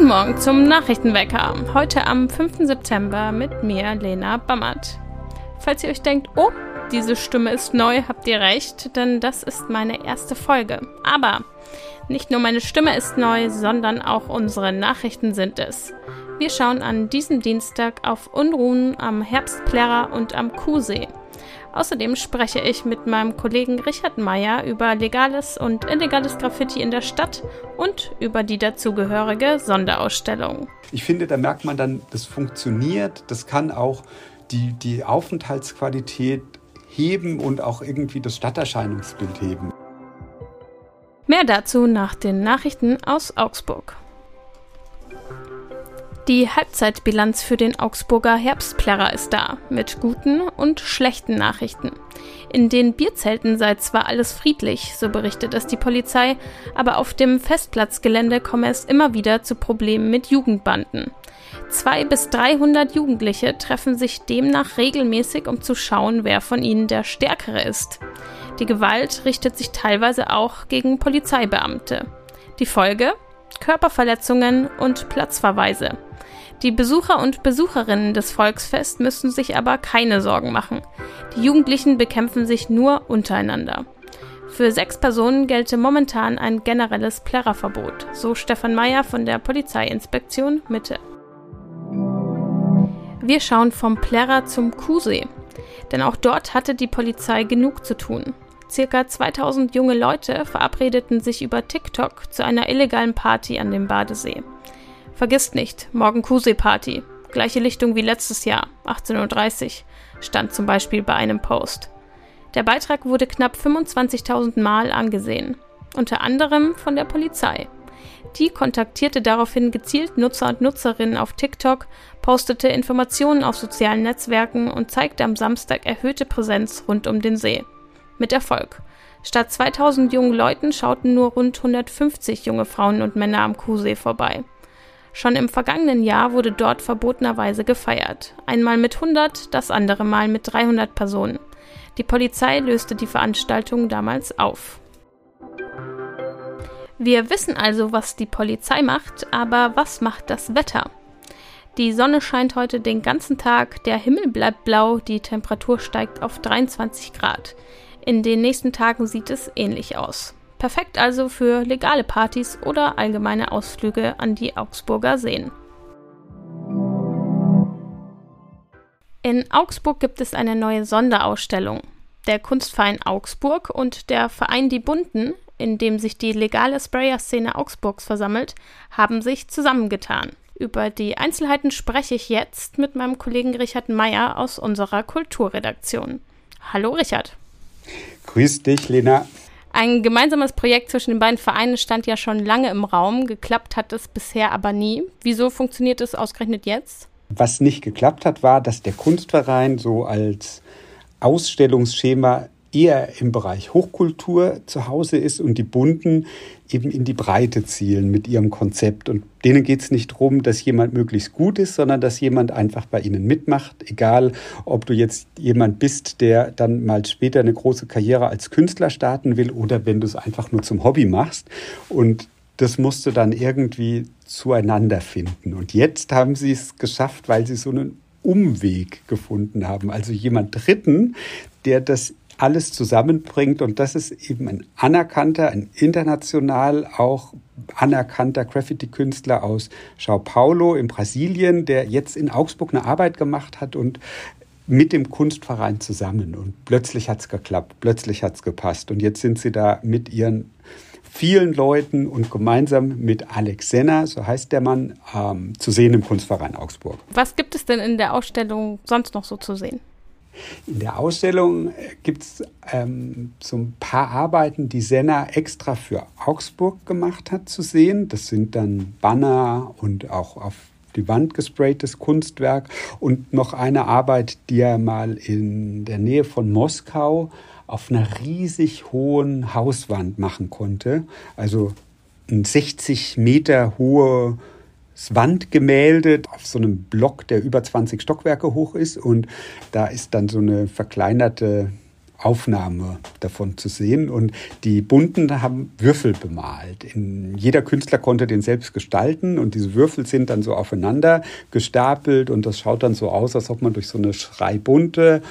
Guten Morgen zum Nachrichtenwecker. Heute am 5. September mit mir, Lena Bammert. Falls ihr euch denkt, oh, diese Stimme ist neu, habt ihr recht, denn das ist meine erste Folge. Aber nicht nur meine Stimme ist neu, sondern auch unsere Nachrichten sind es. Wir schauen an diesem Dienstag auf Unruhen am Herbstplärrer und am Kuhsee. Außerdem spreche ich mit meinem Kollegen Richard Meyer über legales und illegales Graffiti in der Stadt und über die dazugehörige Sonderausstellung. Ich finde, da merkt man dann, das funktioniert, das kann auch die, die Aufenthaltsqualität heben und auch irgendwie das Stadterscheinungsbild heben. Mehr dazu nach den Nachrichten aus Augsburg. Die Halbzeitbilanz für den Augsburger Herbstplärrer ist da, mit guten und schlechten Nachrichten. In den Bierzelten sei zwar alles friedlich, so berichtet es die Polizei, aber auf dem Festplatzgelände komme es immer wieder zu Problemen mit Jugendbanden. Zwei bis 300 Jugendliche treffen sich demnach regelmäßig, um zu schauen, wer von ihnen der Stärkere ist. Die Gewalt richtet sich teilweise auch gegen Polizeibeamte. Die Folge? Körperverletzungen und Platzverweise. Die Besucher und Besucherinnen des Volksfest müssen sich aber keine Sorgen machen. Die Jugendlichen bekämpfen sich nur untereinander. Für sechs Personen gelte momentan ein generelles Plärrerverbot, so Stefan Meyer von der Polizeiinspektion Mitte. Wir schauen vom Plärrer zum Kuhsee, denn auch dort hatte die Polizei genug zu tun. Circa 2000 junge Leute verabredeten sich über TikTok zu einer illegalen Party an dem Badesee. Vergisst nicht, morgen Kusee-Party. Gleiche Lichtung wie letztes Jahr, 18.30 Uhr, stand zum Beispiel bei einem Post. Der Beitrag wurde knapp 25.000 Mal angesehen, unter anderem von der Polizei. Die kontaktierte daraufhin gezielt Nutzer und Nutzerinnen auf TikTok, postete Informationen auf sozialen Netzwerken und zeigte am Samstag erhöhte Präsenz rund um den See. Mit Erfolg. Statt 2000 jungen Leuten schauten nur rund 150 junge Frauen und Männer am Kuhsee vorbei. Schon im vergangenen Jahr wurde dort verbotenerweise gefeiert. Einmal mit 100, das andere Mal mit 300 Personen. Die Polizei löste die Veranstaltung damals auf. Wir wissen also, was die Polizei macht, aber was macht das Wetter? Die Sonne scheint heute den ganzen Tag, der Himmel bleibt blau, die Temperatur steigt auf 23 Grad. In den nächsten Tagen sieht es ähnlich aus. Perfekt also für legale Partys oder allgemeine Ausflüge an die Augsburger Seen. In Augsburg gibt es eine neue Sonderausstellung. Der Kunstverein Augsburg und der Verein Die Bunten, in dem sich die legale Sprayer-Szene Augsburgs versammelt, haben sich zusammengetan. Über die Einzelheiten spreche ich jetzt mit meinem Kollegen Richard Meyer aus unserer Kulturredaktion. Hallo Richard. Grüß dich, Lena. Ein gemeinsames Projekt zwischen den beiden Vereinen stand ja schon lange im Raum. Geklappt hat es bisher aber nie. Wieso funktioniert es ausgerechnet jetzt? Was nicht geklappt hat, war, dass der Kunstverein so als Ausstellungsschema eher im Bereich Hochkultur zu Hause ist und die Bunten eben in die Breite zielen mit ihrem Konzept. Und denen geht es nicht darum, dass jemand möglichst gut ist, sondern dass jemand einfach bei ihnen mitmacht. Egal, ob du jetzt jemand bist, der dann mal später eine große Karriere als Künstler starten will oder wenn du es einfach nur zum Hobby machst. Und das musste dann irgendwie zueinander finden. Und jetzt haben sie es geschafft, weil sie so einen Umweg gefunden haben. Also jemand Dritten, der das alles zusammenbringt. Und das ist eben ein anerkannter, ein international auch anerkannter Graffiti-Künstler aus Sao Paulo in Brasilien, der jetzt in Augsburg eine Arbeit gemacht hat und mit dem Kunstverein zusammen. Und plötzlich hat es geklappt, plötzlich hat es gepasst. Und jetzt sind sie da mit ihren vielen Leuten und gemeinsam mit Alex Senner, so heißt der Mann, ähm, zu sehen im Kunstverein Augsburg. Was gibt es denn in der Ausstellung sonst noch so zu sehen? In der Ausstellung gibt es ähm, so ein paar Arbeiten, die Senna extra für Augsburg gemacht hat, zu sehen. Das sind dann Banner und auch auf die Wand gespraytes Kunstwerk und noch eine Arbeit, die er mal in der Nähe von Moskau auf einer riesig hohen Hauswand machen konnte. Also ein 60 Meter hohe Wandgemälde auf so einem Block, der über 20 Stockwerke hoch ist. Und da ist dann so eine verkleinerte Aufnahme davon zu sehen. Und die Bunten haben Würfel bemalt. In, jeder Künstler konnte den selbst gestalten und diese Würfel sind dann so aufeinander gestapelt und das schaut dann so aus, als ob man durch so eine schreibunte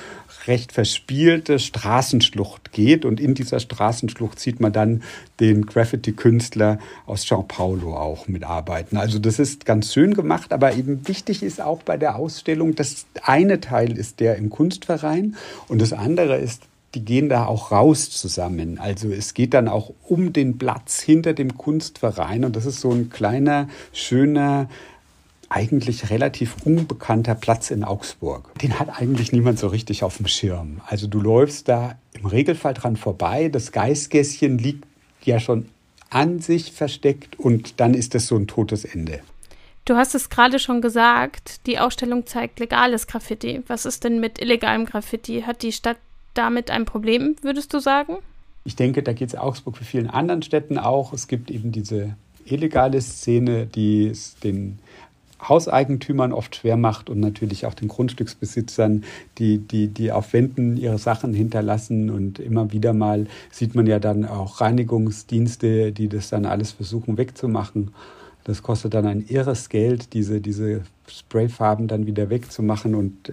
recht verspielte Straßenschlucht geht. Und in dieser Straßenschlucht sieht man dann den Graffiti-Künstler aus Sao Paulo auch mitarbeiten. Also das ist ganz schön gemacht, aber eben wichtig ist auch bei der Ausstellung, das eine Teil ist der im Kunstverein und das andere ist die gehen da auch raus zusammen. Also es geht dann auch um den Platz hinter dem Kunstverein und das ist so ein kleiner, schöner, eigentlich relativ unbekannter Platz in Augsburg. Den hat eigentlich niemand so richtig auf dem Schirm. Also du läufst da im Regelfall dran vorbei. Das Geißgässchen liegt ja schon an sich versteckt und dann ist es so ein totes Ende. Du hast es gerade schon gesagt, die Ausstellung zeigt legales Graffiti. Was ist denn mit illegalem Graffiti? Hat die Stadt damit ein Problem, würdest du sagen? Ich denke, da geht es Augsburg wie vielen anderen Städten auch. Es gibt eben diese illegale Szene, die es den Hauseigentümern oft schwer macht und natürlich auch den Grundstücksbesitzern, die, die, die auf Wänden ihre Sachen hinterlassen. Und immer wieder mal sieht man ja dann auch Reinigungsdienste, die das dann alles versuchen wegzumachen. Das kostet dann ein irres Geld, diese, diese Sprayfarben dann wieder wegzumachen. Und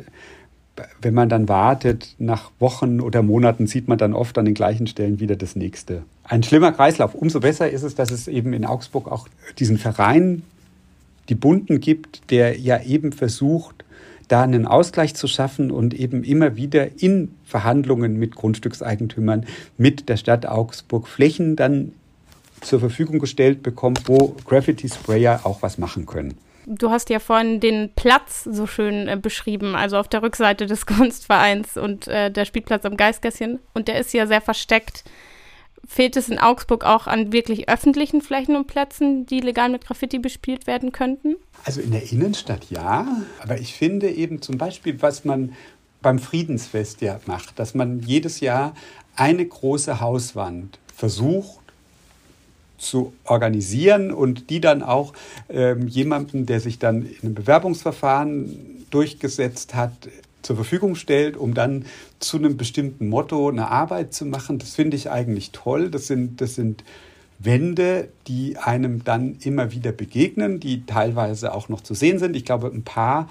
wenn man dann wartet, nach Wochen oder Monaten sieht man dann oft an den gleichen Stellen wieder das nächste. Ein schlimmer Kreislauf. Umso besser ist es, dass es eben in Augsburg auch diesen Verein die Bunten gibt, der ja eben versucht, da einen Ausgleich zu schaffen und eben immer wieder in Verhandlungen mit Grundstückseigentümern, mit der Stadt Augsburg Flächen dann zur Verfügung gestellt bekommt, wo Graffiti-Sprayer auch was machen können. Du hast ja vorhin den Platz so schön äh, beschrieben, also auf der Rückseite des Kunstvereins und äh, der Spielplatz am Geistgässchen. Und der ist ja sehr versteckt Fehlt es in Augsburg auch an wirklich öffentlichen Flächen und Plätzen, die legal mit Graffiti bespielt werden könnten? Also in der Innenstadt ja, aber ich finde eben zum Beispiel, was man beim Friedensfest ja macht, dass man jedes Jahr eine große Hauswand versucht zu organisieren und die dann auch ähm, jemandem, der sich dann in einem Bewerbungsverfahren durchgesetzt hat, zur Verfügung stellt, um dann zu einem bestimmten Motto eine Arbeit zu machen. Das finde ich eigentlich toll. Das sind, das sind Wände, die einem dann immer wieder begegnen, die teilweise auch noch zu sehen sind. Ich glaube, ein paar,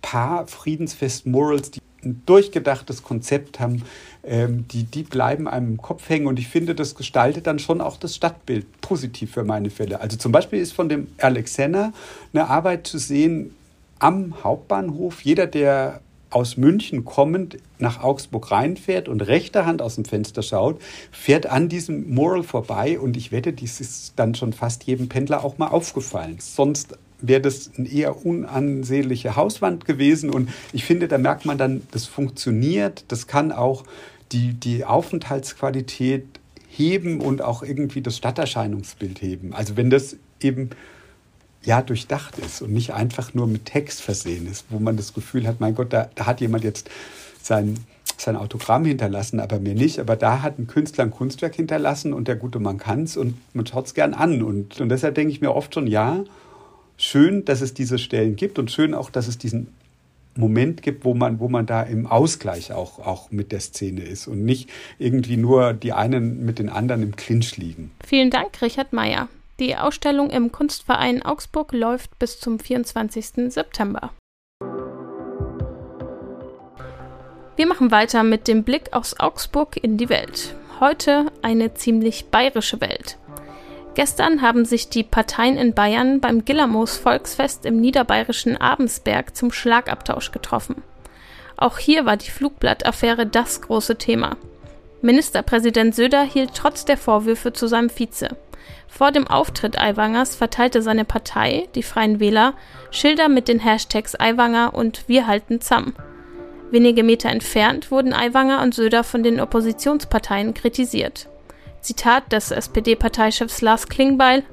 paar Friedensfest-Murals, die ein durchgedachtes Konzept haben, ähm, die, die bleiben einem im Kopf hängen und ich finde, das gestaltet dann schon auch das Stadtbild positiv für meine Fälle. Also zum Beispiel ist von dem Alex Henner eine Arbeit zu sehen am Hauptbahnhof. Jeder, der aus München kommend nach Augsburg reinfährt und rechter Hand aus dem Fenster schaut, fährt an diesem Mural vorbei und ich wette, dies ist dann schon fast jedem Pendler auch mal aufgefallen. Sonst wäre das eine eher unansehnliche Hauswand gewesen und ich finde, da merkt man dann, das funktioniert, das kann auch die, die Aufenthaltsqualität heben und auch irgendwie das Stadterscheinungsbild heben. Also wenn das eben ja durchdacht ist und nicht einfach nur mit Text versehen ist, wo man das Gefühl hat, mein Gott, da, da hat jemand jetzt sein, sein Autogramm hinterlassen, aber mir nicht. Aber da hat ein Künstler ein Kunstwerk hinterlassen und der gute Mann kann es und man schaut es gern an. Und, und deshalb denke ich mir oft schon, ja, schön, dass es diese Stellen gibt und schön auch, dass es diesen Moment gibt, wo man, wo man da im Ausgleich auch, auch mit der Szene ist und nicht irgendwie nur die einen mit den anderen im Clinch liegen. Vielen Dank, Richard Meyer. Die Ausstellung im Kunstverein Augsburg läuft bis zum 24. September. Wir machen weiter mit dem Blick aus Augsburg in die Welt. Heute eine ziemlich bayerische Welt. Gestern haben sich die Parteien in Bayern beim Gillermoos Volksfest im niederbayerischen Abensberg zum Schlagabtausch getroffen. Auch hier war die Flugblattaffäre das große Thema. Ministerpräsident Söder hielt trotz der Vorwürfe zu seinem Vize. Vor dem Auftritt Aiwangers verteilte seine Partei, die Freien Wähler, Schilder mit den Hashtags Aiwanger und Wir halten Zamm. Wenige Meter entfernt wurden Aiwanger und Söder von den Oppositionsparteien kritisiert. Zitat des SPD-Parteichefs Lars Klingbeil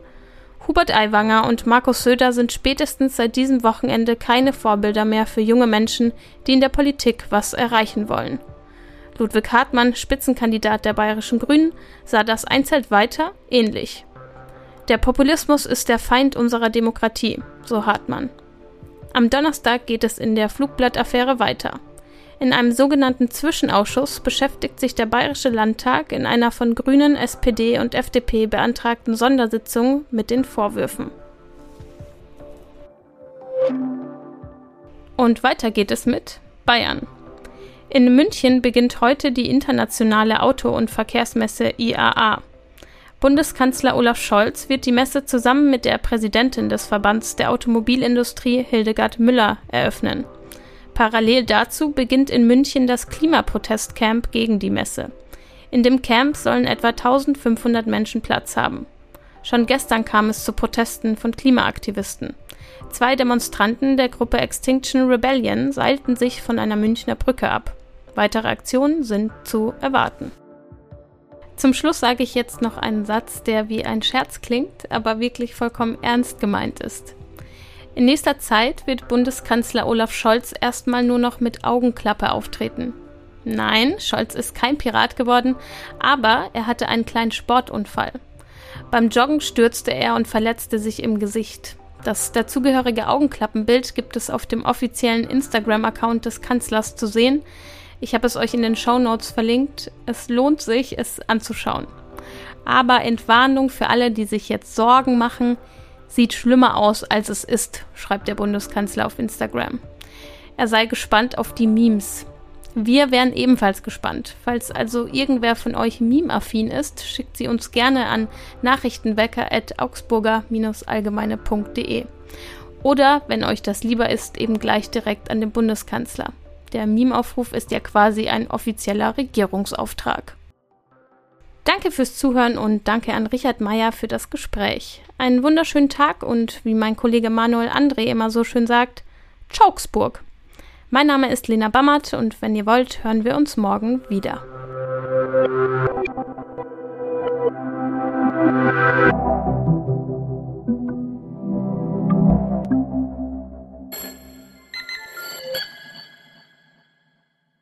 Hubert Aiwanger und Markus Söder sind spätestens seit diesem Wochenende keine Vorbilder mehr für junge Menschen, die in der Politik was erreichen wollen. Ludwig Hartmann, Spitzenkandidat der Bayerischen Grünen, sah das Einzelt weiter ähnlich. Der Populismus ist der Feind unserer Demokratie, so Hartmann. Am Donnerstag geht es in der Flugblattaffäre weiter. In einem sogenannten Zwischenausschuss beschäftigt sich der Bayerische Landtag in einer von Grünen, SPD und FDP beantragten Sondersitzung mit den Vorwürfen. Und weiter geht es mit Bayern. In München beginnt heute die internationale Auto- und Verkehrsmesse IAA. Bundeskanzler Olaf Scholz wird die Messe zusammen mit der Präsidentin des Verbands der Automobilindustrie Hildegard Müller eröffnen. Parallel dazu beginnt in München das Klimaprotestcamp gegen die Messe. In dem Camp sollen etwa 1500 Menschen Platz haben. Schon gestern kam es zu Protesten von Klimaaktivisten. Zwei Demonstranten der Gruppe Extinction Rebellion seilten sich von einer Münchner Brücke ab. Weitere Aktionen sind zu erwarten. Zum Schluss sage ich jetzt noch einen Satz, der wie ein Scherz klingt, aber wirklich vollkommen ernst gemeint ist. In nächster Zeit wird Bundeskanzler Olaf Scholz erstmal nur noch mit Augenklappe auftreten. Nein, Scholz ist kein Pirat geworden, aber er hatte einen kleinen Sportunfall. Beim Joggen stürzte er und verletzte sich im Gesicht. Das dazugehörige Augenklappenbild gibt es auf dem offiziellen Instagram-Account des Kanzlers zu sehen. Ich habe es euch in den Show Notes verlinkt. Es lohnt sich, es anzuschauen. Aber Entwarnung für alle, die sich jetzt Sorgen machen, sieht schlimmer aus, als es ist, schreibt der Bundeskanzler auf Instagram. Er sei gespannt auf die Memes. Wir wären ebenfalls gespannt. Falls also irgendwer von euch meme-affin ist, schickt sie uns gerne an nachrichtenwecker.augsburger-allgemeine.de. Oder, wenn euch das lieber ist, eben gleich direkt an den Bundeskanzler. Der Meme-Aufruf ist ja quasi ein offizieller Regierungsauftrag. Danke fürs Zuhören und danke an Richard Meyer für das Gespräch. Einen wunderschönen Tag und wie mein Kollege Manuel André immer so schön sagt, Chauksburg. Mein Name ist Lena Bammert und wenn ihr wollt, hören wir uns morgen wieder.